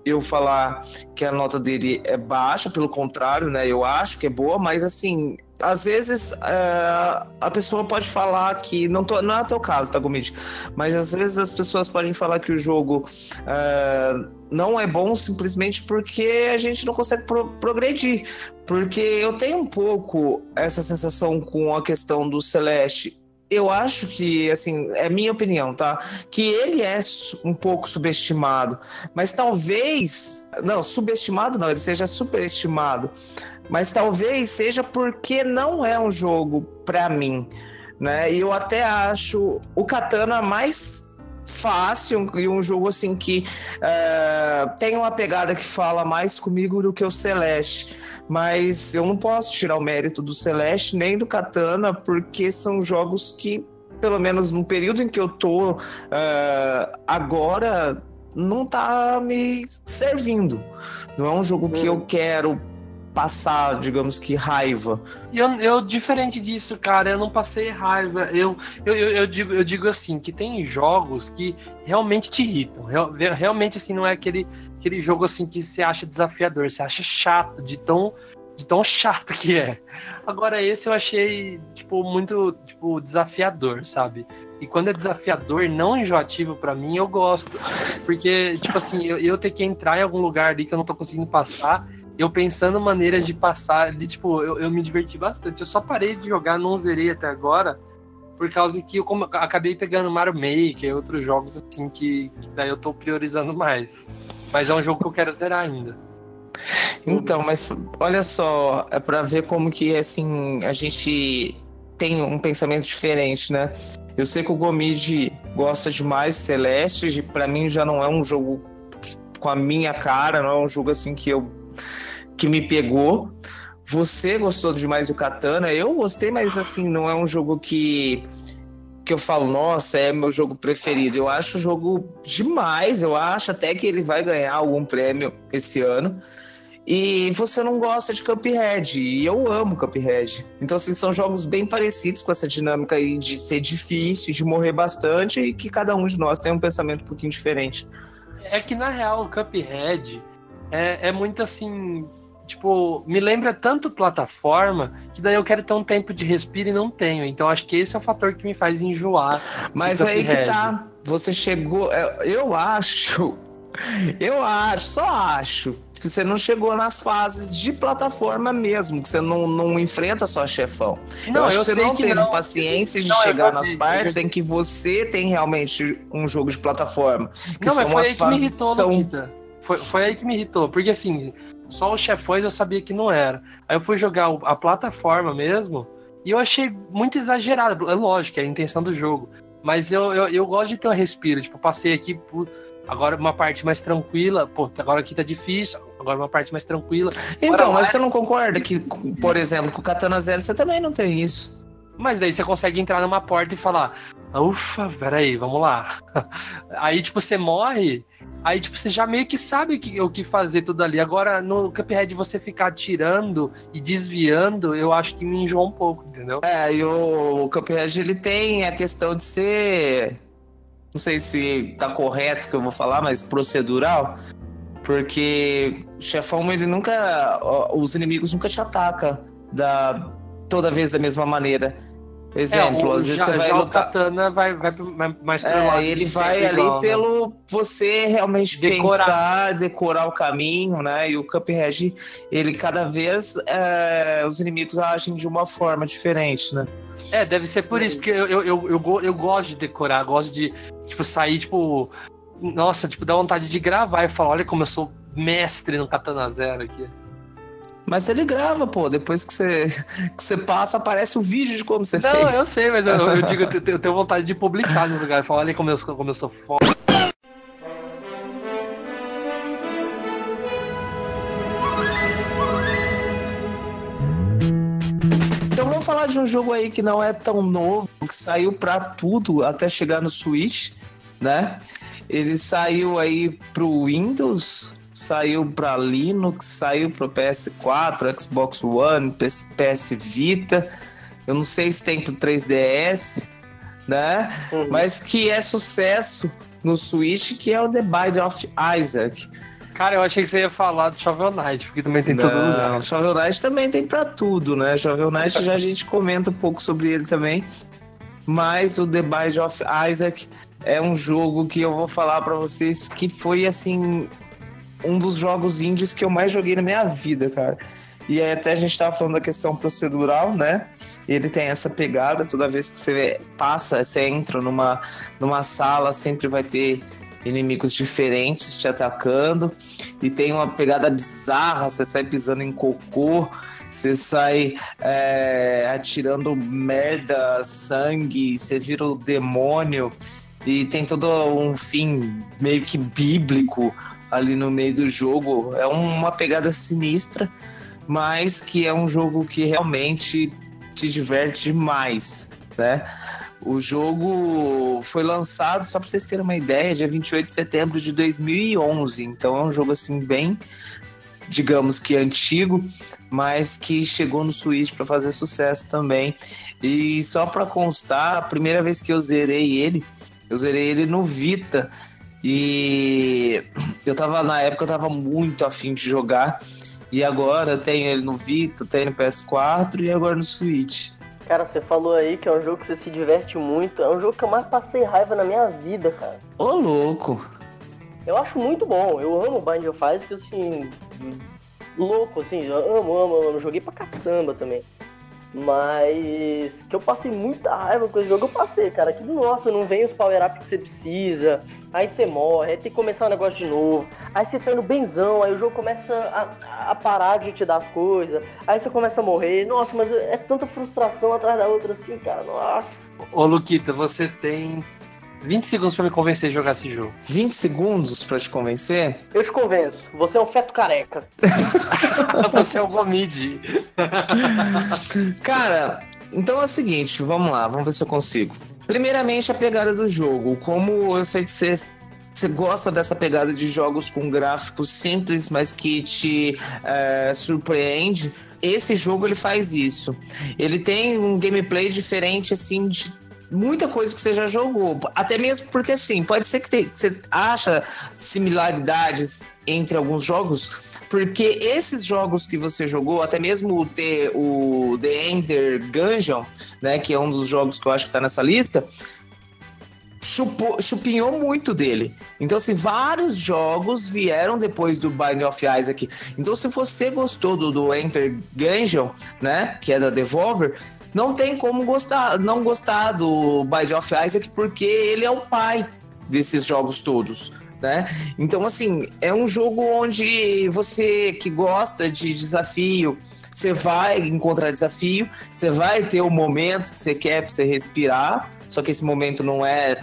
eu falar que a nota dele é baixa, pelo contrário, né? Eu acho que é boa, mas assim, às vezes é, a pessoa pode falar que. Não, tô, não é o teu caso, tá, Gomid? Mas às vezes as pessoas podem falar que o jogo é, não é bom simplesmente porque a gente não consegue pro- progredir. Porque eu tenho um pouco essa sensação com a questão do Celeste. Eu acho que, assim, é minha opinião, tá? Que ele é um pouco subestimado. Mas talvez. Não, subestimado não, ele seja superestimado. Mas talvez seja porque não é um jogo pra mim. Né? E eu até acho o Katana mais fácil e um jogo assim que eh, tem uma pegada que fala mais comigo do que o Celeste. Mas eu não posso tirar o mérito do Celeste nem do Katana, porque são jogos que, pelo menos no período em que eu tô eh, agora, não tá me servindo. Não é um jogo que eu quero passar, digamos que, raiva. Eu, eu, diferente disso, cara, eu não passei raiva. Eu, eu, eu, eu digo, eu digo assim, que tem jogos que realmente te irritam. Real- realmente, assim, não é aquele, aquele jogo assim que você acha desafiador, você acha chato, de tão, de tão chato que é. Agora, esse eu achei, tipo, muito tipo, desafiador, sabe? E quando é desafiador, não enjoativo pra mim, eu gosto. Porque, tipo assim, eu, eu ter que entrar em algum lugar ali que eu não tô conseguindo passar, eu pensando maneiras de passar, de, tipo, eu, eu me diverti bastante. Eu só parei de jogar, não zerei até agora, por causa que eu como- acabei pegando Mario Maker e outros jogos assim que, que daí eu tô priorizando mais. Mas é um jogo que eu quero zerar ainda. Então, mas olha só, é para ver como que assim a gente tem um pensamento diferente, né? Eu sei que o Gomid gosta demais de Celeste, para mim já não é um jogo com a minha cara, não é um jogo assim que eu que me pegou. Você gostou demais do Katana, eu gostei, mas assim não é um jogo que que eu falo, nossa, é meu jogo preferido. Eu acho o jogo demais, eu acho até que ele vai ganhar algum prêmio esse ano. E você não gosta de Cuphead, e eu amo Cuphead. Então, assim, são jogos bem parecidos com essa dinâmica aí de ser difícil, de morrer bastante, e que cada um de nós tem um pensamento um pouquinho diferente. É que na real o Cuphead é, é muito assim. Tipo, me lembra tanto plataforma que daí eu quero ter um tempo de respiro e não tenho. Então acho que esse é o fator que me faz enjoar. Mas aí que tá, você chegou. é, Eu acho, eu acho, só acho que você não chegou nas fases de plataforma mesmo, que você não, não enfrenta só chefão. eu acho que você não teve paciência de Não, eu chegar nas eu partes em que você tem realmente um jogo de plataforma. Que Não, mas foi aí que me irritou, são-. Foi, foi aí que me irritou. Porque assim, só os chefões eu sabia que não era. Aí eu fui jogar a plataforma mesmo e eu achei muito exagerado. É lógico, é a intenção do jogo. Mas eu, eu, eu gosto de ter um respiro. Tipo, passei aqui por. Agora uma parte mais tranquila. Pô, agora aqui tá difícil. Agora uma parte mais tranquila. Então, mas você não concorda que, por exemplo, com o Katana Zero você também não tem isso? Mas daí você consegue entrar numa porta e falar: Ufa, peraí, vamos lá. Aí, tipo, você morre. Aí, tipo, você já meio que sabe o que, o que fazer tudo ali. Agora, no Cuphead, você ficar tirando e desviando, eu acho que me enjoa um pouco, entendeu? É, e o Cuphead, ele tem a questão de ser... Não sei se tá correto que eu vou falar, mas procedural. Porque o chefão, ele nunca... Os inimigos nunca te atacam da, toda vez da mesma maneira. Exemplo, é, às vezes já, você vai já lutar. O katana vai, vai, mais pelo É, lado ele vai ali igual, né? pelo você realmente Decorar. pensar, decorar o caminho, né? E o Cuphead, ele cada vez é, os inimigos agem de uma forma diferente, né? É, deve ser por isso, porque eu, eu, eu, eu, eu gosto de decorar, gosto de, tipo, sair, tipo. Nossa, tipo, dá vontade de gravar e falar, olha como eu sou mestre no Katana Zero aqui. Mas ele grava, pô. Depois que você, que você passa, aparece o vídeo de como você Não, fez. eu sei, mas eu, eu digo, eu tenho, eu tenho vontade de publicar no lugar, falar, olha como eu, como eu sou foda. Então vamos falar de um jogo aí que não é tão novo, que saiu pra tudo até chegar no Switch, né? Ele saiu aí pro Windows, saiu pra Linux, saiu pro PS4, Xbox One, PS, PS Vita. Eu não sei se tem pro 3DS, né? Uhum. Mas que é sucesso no Switch, que é o The Binding of Isaac. Cara, eu achei que você ia falar do Shovel Knight, porque também tem todo lugar. Não, Shovel Knight também tem pra tudo, né? Shovel Knight já a gente comenta um pouco sobre ele também. Mas o The Binding of Isaac é um jogo que eu vou falar pra vocês que foi assim um dos jogos indies que eu mais joguei na minha vida, cara. E aí até a gente tava falando da questão procedural, né? Ele tem essa pegada, toda vez que você passa, você entra numa, numa sala, sempre vai ter inimigos diferentes te atacando. E tem uma pegada bizarra, você sai pisando em cocô, você sai é, atirando merda, sangue, você vira o demônio. E tem todo um fim meio que bíblico ali no meio do jogo. É uma pegada sinistra, mas que é um jogo que realmente te diverte demais, né? O jogo foi lançado, só para vocês terem uma ideia, dia 28 de setembro de 2011. Então é um jogo assim bem, digamos que antigo, mas que chegou no Switch para fazer sucesso também. E só para constar, a primeira vez que eu zerei ele, eu zerei ele no Vita. E eu tava na época eu tava muito afim de jogar. E agora eu tenho ele no Vita, tenho no PS4 e agora no Switch. Cara, você falou aí que é um jogo que você se diverte muito. É um jogo que eu mais passei raiva na minha vida, cara. Ô louco! Eu acho muito bom. Eu amo Bind of Isaac, assim. Louco, assim. Eu amo, amo, amo. Joguei pra caçamba também. Mas que eu passei muita raiva com esse jogo, eu passei, cara. Que nossa, não vem os power-up que você precisa. Aí você morre, aí tem que começar o negócio de novo. Aí você tá indo benzão, aí o jogo começa a, a parar de te dar as coisas. Aí você começa a morrer. Nossa, mas é tanta frustração atrás da outra assim, cara. Nossa. Ô, Luquita, você tem 20 segundos pra me convencer a jogar esse jogo. 20 segundos pra te convencer? Eu te convenço, você é um feto careca. você é o Gomid. Cara, então é o seguinte, vamos lá, vamos ver se eu consigo. Primeiramente, a pegada do jogo. Como eu sei que você, você gosta dessa pegada de jogos com gráficos simples, mas que te é, surpreende, esse jogo ele faz isso. Ele tem um gameplay diferente, assim, de muita coisa que você já jogou. Até mesmo porque, assim, pode ser que, te- que você acha similaridades entre alguns jogos, porque esses jogos que você jogou, até mesmo o, The, o The Ender Gungeon, né, que é um dos jogos que eu acho que tá nessa lista, chupou, chupinhou muito dele. Então, assim, vários jogos vieram depois do Binding of Isaac. Então, se você gostou do, do Enter Gungeon, né, que é da Devolver, não tem como gostar, não gostar do Binding of Isaac, porque ele é o pai desses jogos todos. Né? Então, assim, é um jogo onde você que gosta de desafio, você vai encontrar desafio, você vai ter o momento que você quer pra você respirar, só que esse momento não é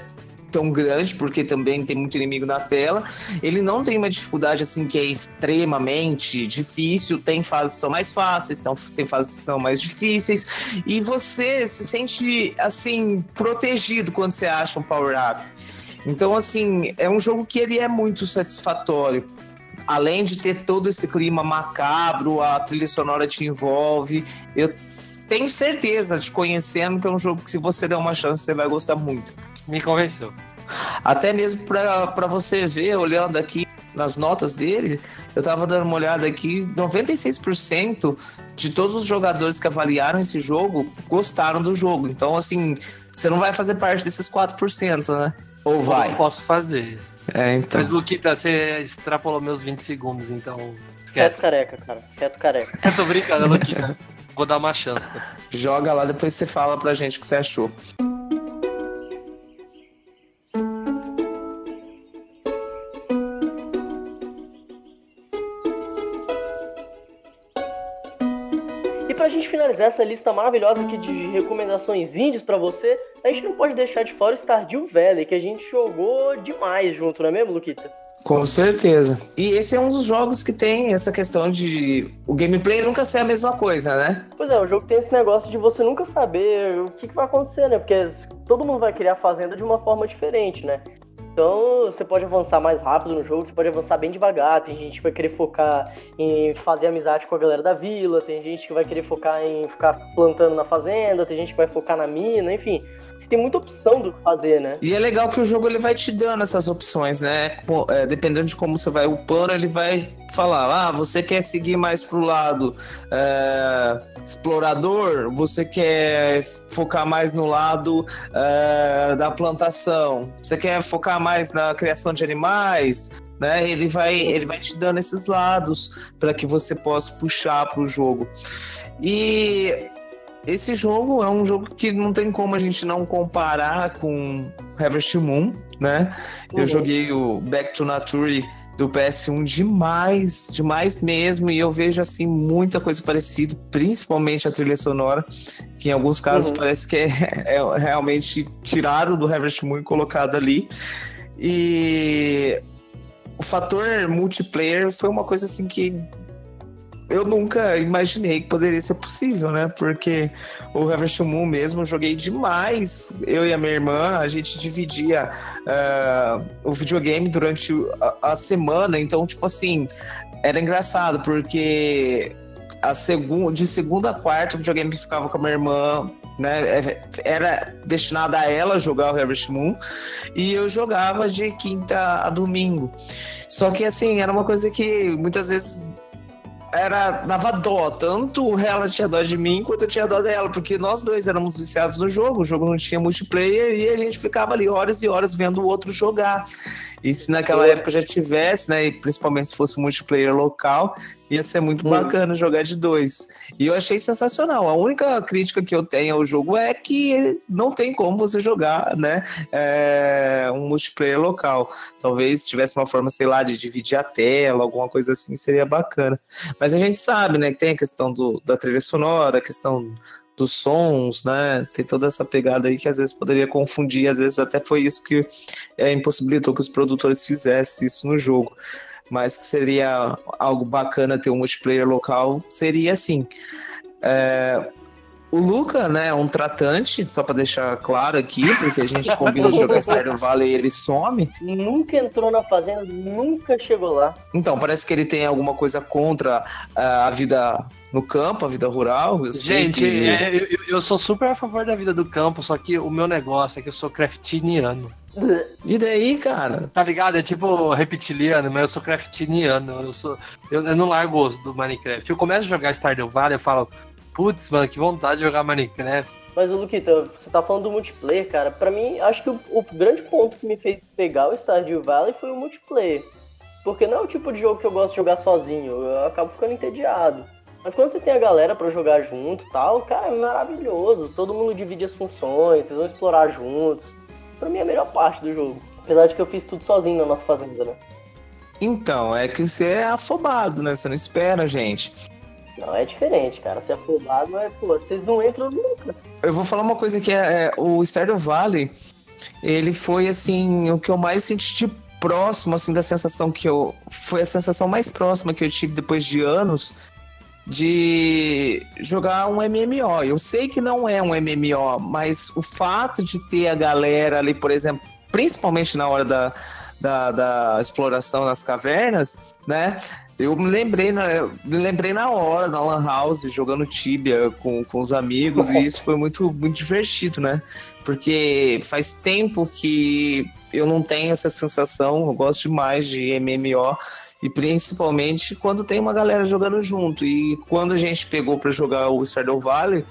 tão grande, porque também tem muito inimigo na tela. Ele não tem uma dificuldade assim que é extremamente difícil, tem fases que são mais fáceis, tem fases que são mais difíceis, e você se sente assim protegido quando você acha um power up. Então, assim, é um jogo que ele é muito satisfatório. Além de ter todo esse clima macabro, a trilha sonora te envolve. Eu tenho certeza, te conhecendo, que é um jogo que, se você der uma chance, você vai gostar muito. Me convenceu. Até mesmo para você ver, olhando aqui nas notas dele, eu tava dando uma olhada aqui, 96% de todos os jogadores que avaliaram esse jogo gostaram do jogo. Então, assim, você não vai fazer parte desses 4%, né? Ou Eu vai? não posso fazer. É, então. Mas, Luquita, você extrapolou meus 20 segundos, então Feto esquece. careca, cara. Feto careca. Eu tô brincando, Luquita. Vou dar uma chance. Joga lá, depois você fala pra gente o que você achou. Finalizar essa lista maravilhosa aqui de recomendações indies pra você, a gente não pode deixar de fora o Stardew Valley, que a gente jogou demais junto, não é mesmo, Luquita? Com certeza. E esse é um dos jogos que tem essa questão de o gameplay nunca ser a mesma coisa, né? Pois é, o jogo tem esse negócio de você nunca saber o que, que vai acontecer, né? Porque todo mundo vai criar fazenda de uma forma diferente, né? Então você pode avançar mais rápido no jogo, você pode avançar bem devagar. Tem gente que vai querer focar em fazer amizade com a galera da vila, tem gente que vai querer focar em ficar plantando na fazenda, tem gente que vai focar na mina, enfim. Você tem muita opção do que fazer, né? E é legal que o jogo ele vai te dando essas opções, né? É, dependendo de como você vai upando, ele vai falar: ah, você quer seguir mais pro lado é, explorador, você quer focar mais no lado é, da plantação, você quer focar mais na criação de animais. Né? Ele, vai, ele vai te dando esses lados para que você possa puxar para o jogo. E esse jogo é um jogo que não tem como a gente não comparar com Harvest Moon, né? Eu Uhum. joguei o Back to Nature do PS1 demais, demais mesmo, e eu vejo assim muita coisa parecida, principalmente a trilha sonora, que em alguns casos Uhum. parece que é, é realmente tirado do Harvest Moon e colocado ali. E o fator multiplayer foi uma coisa assim que eu nunca imaginei que poderia ser possível, né? Porque o Harvest Moon mesmo eu joguei demais. Eu e a minha irmã, a gente dividia ah, o videogame durante a, a semana. Então, tipo assim, era engraçado, porque a de segunda a quarta o videogame ficava com a minha irmã. Né, É- era destinado a ela jogar o Harvest Moon e eu jogava de quinta a domingo. Só que assim, era uma coisa que muitas vezes era dava dó, tanto ela tinha dó de mim quanto eu tinha dó dela, porque nós dois éramos viciados no jogo, o jogo não tinha multiplayer e a gente ficava ali horas e horas vendo o outro jogar. E se naquela época já tivesse, né, e principalmente se fosse um multiplayer local, ia ser muito Hum. bacana jogar de dois. E eu achei sensacional. A única crítica que eu tenho ao jogo é que não tem como você jogar, né, é, um multiplayer local. Talvez se tivesse uma forma, sei lá, de dividir a tela, alguma coisa assim, seria bacana. Mas a gente sabe, né, que tem a questão do, da trilha sonora, a questão dos sons, né? Tem toda essa pegada aí que às vezes poderia confundir, às vezes até foi isso que é, impossibilitou que os produtores fizessem isso no jogo. Mas que seria algo bacana ter um multiplayer local, seria assim. É, o Luca, né, é um tratante, só para deixar claro aqui, porque a gente combina de jogar Stardew Valley e ele some. Nunca entrou na fazenda, nunca chegou lá. Então, parece que ele tem alguma coisa contra ah, a vida no campo, a vida rural. Eu sei Gente, que... é, eu, eu sou super a favor da vida do campo, só que o meu negócio é que eu sou craftiniano. E daí, cara? Tá ligado? É tipo reptiliano, mas eu sou craftiniano. Eu, sou, eu, eu não largo o osso do Minecraft. Eu começo a jogar Stardew Valley, eu falo, putz, mano, que vontade de jogar Minecraft. Mas, ô, Luquita, você tá falando do multiplayer, cara. Pra mim, acho que o, o grande ponto que me fez pegar o Stardew Valley foi o multiplayer. Porque não é o tipo de jogo que eu gosto de jogar sozinho. Eu acabo ficando entediado. Mas quando você tem a galera pra jogar junto e tal, cara, é maravilhoso. Todo mundo divide as funções, vocês vão explorar juntos. Pra mim é a melhor parte do jogo. Apesar de que eu fiz tudo sozinho na nossa fazenda, né? Então, é que você é afobado, né? Você não espera, gente. Não, é diferente, cara. Ser afobado é, pô, vocês não entram nunca. Eu vou falar uma coisa que é, é, o Stardew Valley, ele foi assim o que eu mais senti de próximo assim da sensação que eu foi a sensação mais próxima que eu tive depois de anos de jogar um MMO. Eu sei que não é um MMO, mas o fato de ter a galera ali, por exemplo, principalmente na hora da, da, da exploração nas cavernas, né? Eu me lembrei na, me lembrei na hora, na Lan House, jogando Tibia com, com os amigos, e isso foi muito, muito divertido, né? Porque faz tempo que eu não tenho essa sensação, eu gosto demais de MMO, e principalmente quando tem uma galera jogando junto. E quando a gente pegou para jogar o Stardew Valley,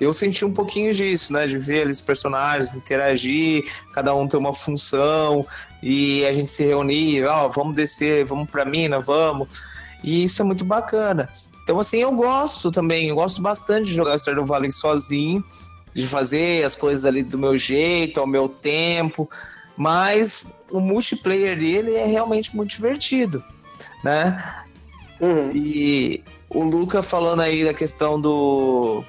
eu senti um pouquinho disso, né? De ver eles personagens, interagir, cada um ter uma função e a gente se reunir, ó, oh, vamos descer, vamos pra mina, vamos. E isso é muito bacana. Então, assim, eu gosto também, eu gosto bastante de jogar Stardew Valley sozinho, de fazer as coisas ali do meu jeito, ao meu tempo, mas o multiplayer dele é realmente muito divertido, né? Uhum. E o Luca falando aí da questão do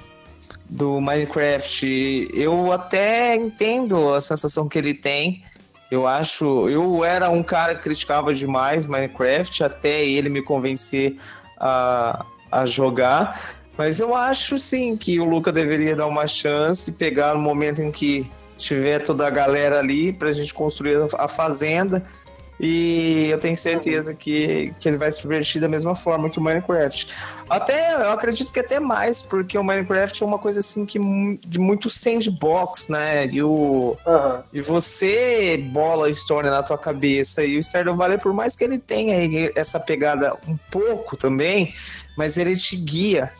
do Minecraft, eu até entendo a sensação que ele tem. Eu acho, eu era um cara que criticava demais Minecraft até ele me convencer a, a jogar. Mas eu acho sim que o Luca deveria dar uma chance, pegar no momento em que tiver toda a galera ali para a gente construir a fazenda e eu tenho certeza que, que ele vai se divertir da mesma forma que o Minecraft. Até, eu acredito que até mais, porque o Minecraft é uma coisa assim que de muito sandbox, né? E, o, uhum. e você bola a história na tua cabeça. E o Stardew Valley, por mais que ele tenha essa pegada um pouco também, mas ele te guia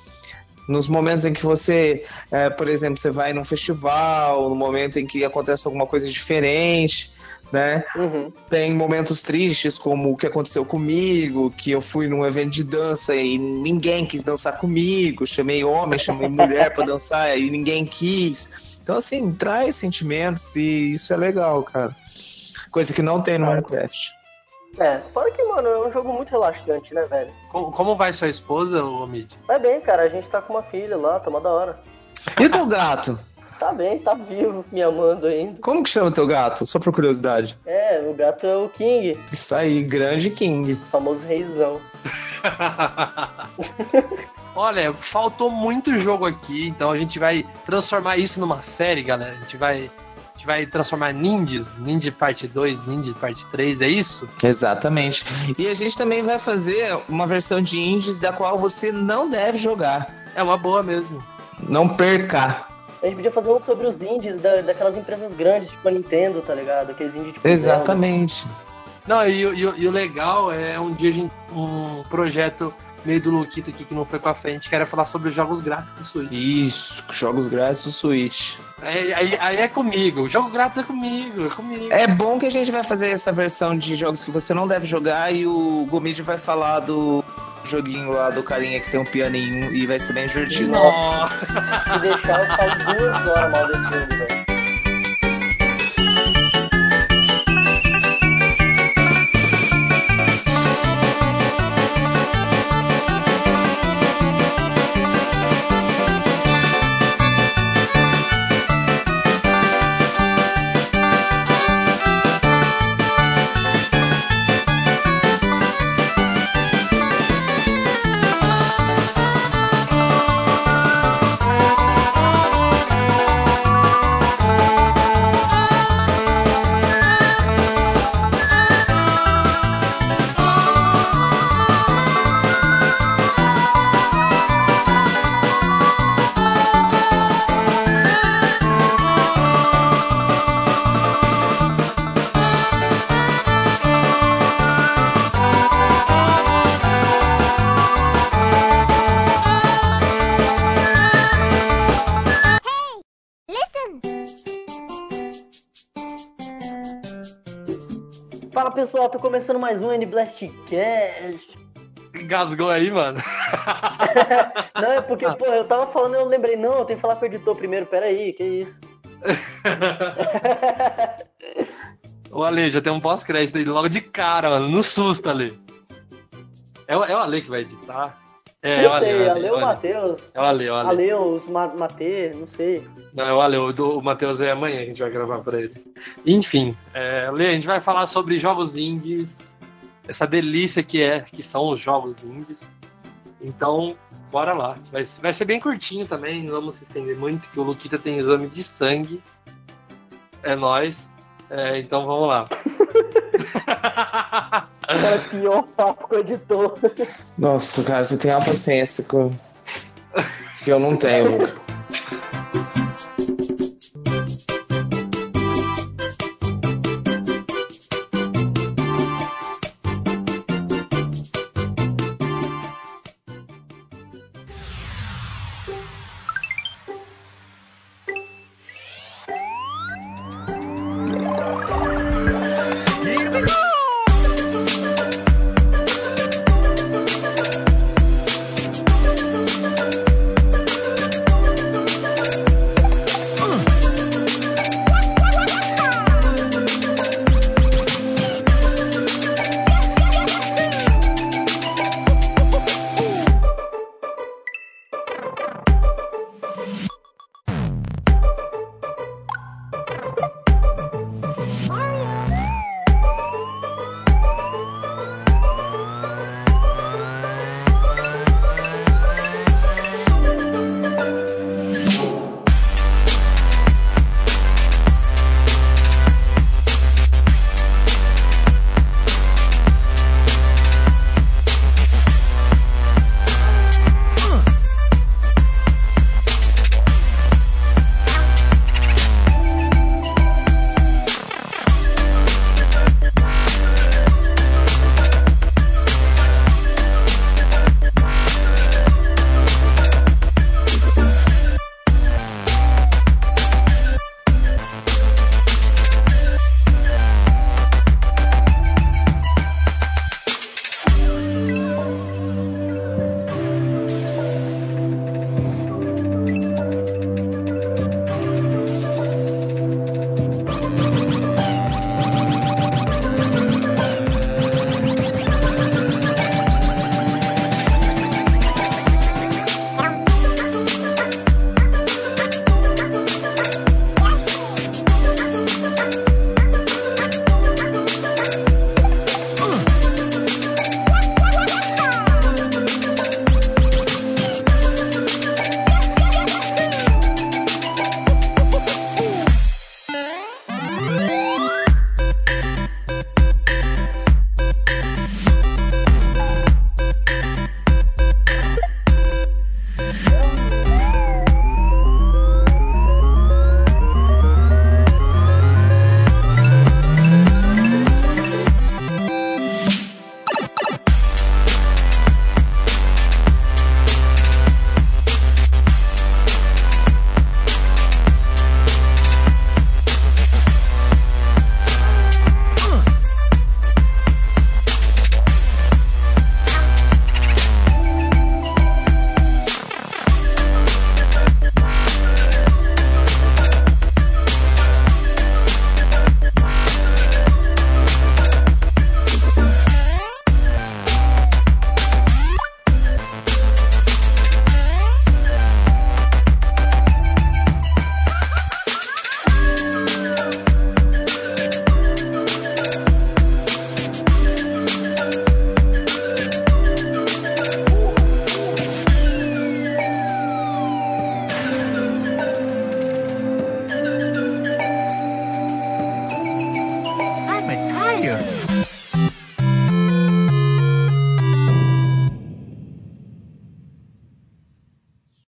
nos momentos em que você, é, por exemplo, você vai num festival, no momento em que acontece alguma coisa diferente, né? Uhum. Tem momentos tristes, como o que aconteceu comigo, que eu fui num evento de dança e ninguém quis dançar comigo, chamei homem, chamei mulher para dançar e ninguém quis. Então, assim, traz sentimentos e isso é legal, cara. Coisa que não tem no Minecraft. É, fora que, mano, é um jogo muito relaxante, né, velho? Como, como vai sua esposa, Omid? Vai bem, cara. A gente tá com uma filha lá, tá uma da hora. E teu gato? Tá bem, tá vivo, me amando ainda. Como que chama teu gato? Só por curiosidade. É, o gato é o King. Isso aí, grande King. O famoso reizão. Olha, faltou muito jogo aqui, então a gente vai transformar isso numa série, galera. A gente vai a gente vai transformar Ninjas, Ninja parte 2, Ninja parte 3, é isso? Exatamente. E a gente também vai fazer uma versão de Indies da qual você não deve jogar. É uma boa mesmo. Não perca. A gente podia fazer um sobre os indies da, daquelas empresas grandes, tipo a Nintendo, tá ligado? Aqueles indies tipo Exatamente. Não, e, e, e, o legal é um dia a gente, um projeto meio do Luquita aqui que não foi pra frente, que era falar sobre os jogos grátis do Switch. Isso, jogos grátis do Switch. Aí, aí, aí, é comigo, o jogo grátis é comigo, é comigo. É bom que a gente vai fazer essa versão de jogos que você não deve jogar e o Gomid vai falar do joguinho lá do carinha que tem um pianinho e vai ser bem divertido. Nossa. Se deixar, eu falo duas horas mal desse jogo, velho. Pessoal, tô começando mais um N-Blastcast. Gasgou aí, mano. não, é porque, pô, eu tava falando e eu lembrei, não, eu tenho que falar com o editor primeiro, peraí, que isso. o Ale, já tem um pós-crédito aí logo de cara, mano, no susto, Ale. É, é o Ale que vai editar. É, não sei, Ale, Ale, ou o Matheus. É o Ale, o Ale. Ale os Matê, não sei. Não, é o Ale, o, o Matheus é amanhã, a gente vai gravar pra ele. Enfim, é, Ale, a gente vai falar sobre jogos indies, essa delícia que é, que são os jogos indies. Então, bora lá. Vai, vai ser bem curtinho também, não vamos se estender muito, que o Luquita tem exame de sangue. É nós. É, então vamos lá. Cara, pior papo com o editor. Nossa, cara, você tem uma paciência com... que eu não tenho, Luca.